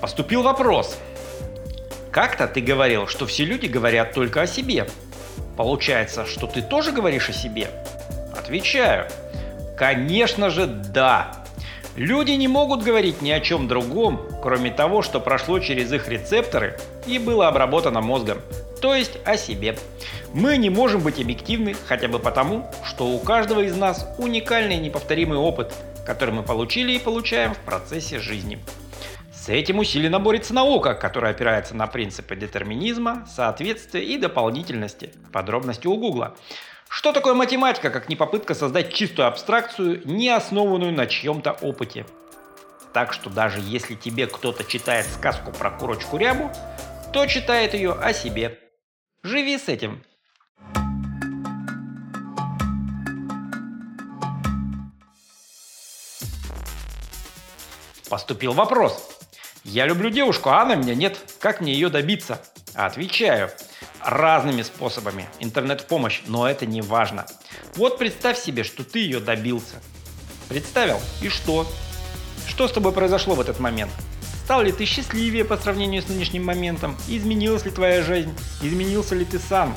Поступил вопрос. Как-то ты говорил, что все люди говорят только о себе. Получается, что ты тоже говоришь о себе? Отвечаю. Конечно же, да. Люди не могут говорить ни о чем другом, кроме того, что прошло через их рецепторы и было обработано мозгом, то есть о себе. Мы не можем быть объективны хотя бы потому, что у каждого из нас уникальный и неповторимый опыт, который мы получили и получаем в процессе жизни. С этим усиленно борется наука, которая опирается на принципы детерминизма, соответствия и дополнительности. Подробности у Гугла. Что такое математика, как не попытка создать чистую абстракцию, не основанную на чьем-то опыте? Так что даже если тебе кто-то читает сказку про курочку рябу, то читает ее о себе. Живи с этим. Поступил вопрос. Я люблю девушку, а она меня нет. Как мне ее добиться? Отвечаю. Разными способами. Интернет в помощь, но это не важно. Вот представь себе, что ты ее добился. Представил? И что? Что с тобой произошло в этот момент? Стал ли ты счастливее по сравнению с нынешним моментом? Изменилась ли твоя жизнь? Изменился ли ты сам?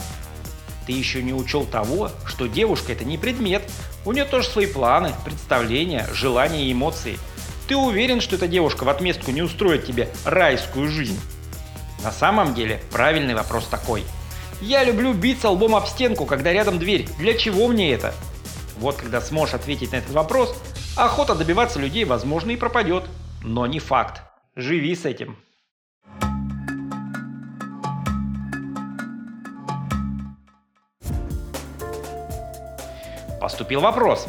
Ты еще не учел того, что девушка это не предмет. У нее тоже свои планы, представления, желания и эмоции – ты уверен, что эта девушка в отместку не устроит тебе райскую жизнь? На самом деле, правильный вопрос такой. Я люблю биться лбом об стенку, когда рядом дверь. Для чего мне это? Вот когда сможешь ответить на этот вопрос, охота добиваться людей, возможно, и пропадет. Но не факт. Живи с этим. Поступил вопрос.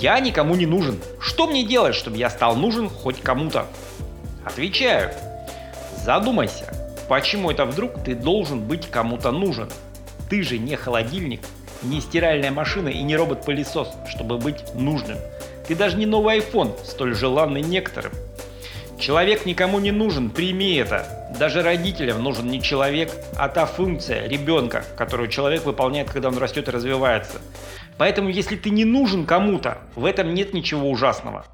Я никому не нужен. Что мне делать, чтобы я стал нужен хоть кому-то? Отвечаю. Задумайся, почему это вдруг ты должен быть кому-то нужен? Ты же не холодильник, не стиральная машина и не робот-пылесос, чтобы быть нужным. Ты даже не новый iPhone, столь желанный некоторым. Человек никому не нужен, прими это. Даже родителям нужен не человек, а та функция ребенка, которую человек выполняет, когда он растет и развивается. Поэтому, если ты не нужен кому-то, в этом нет ничего ужасного.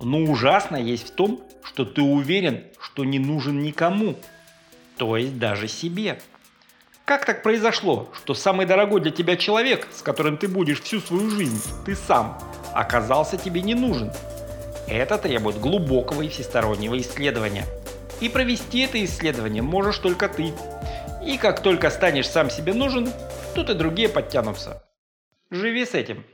Но ужасно есть в том, что ты уверен, что не нужен никому, то есть даже себе. Как так произошло, что самый дорогой для тебя человек, с которым ты будешь всю свою жизнь, ты сам, оказался тебе не нужен? Это требует глубокого и всестороннего исследования. И провести это исследование можешь только ты. И как только станешь сам себе нужен, тут и другие подтянутся. Живи с этим.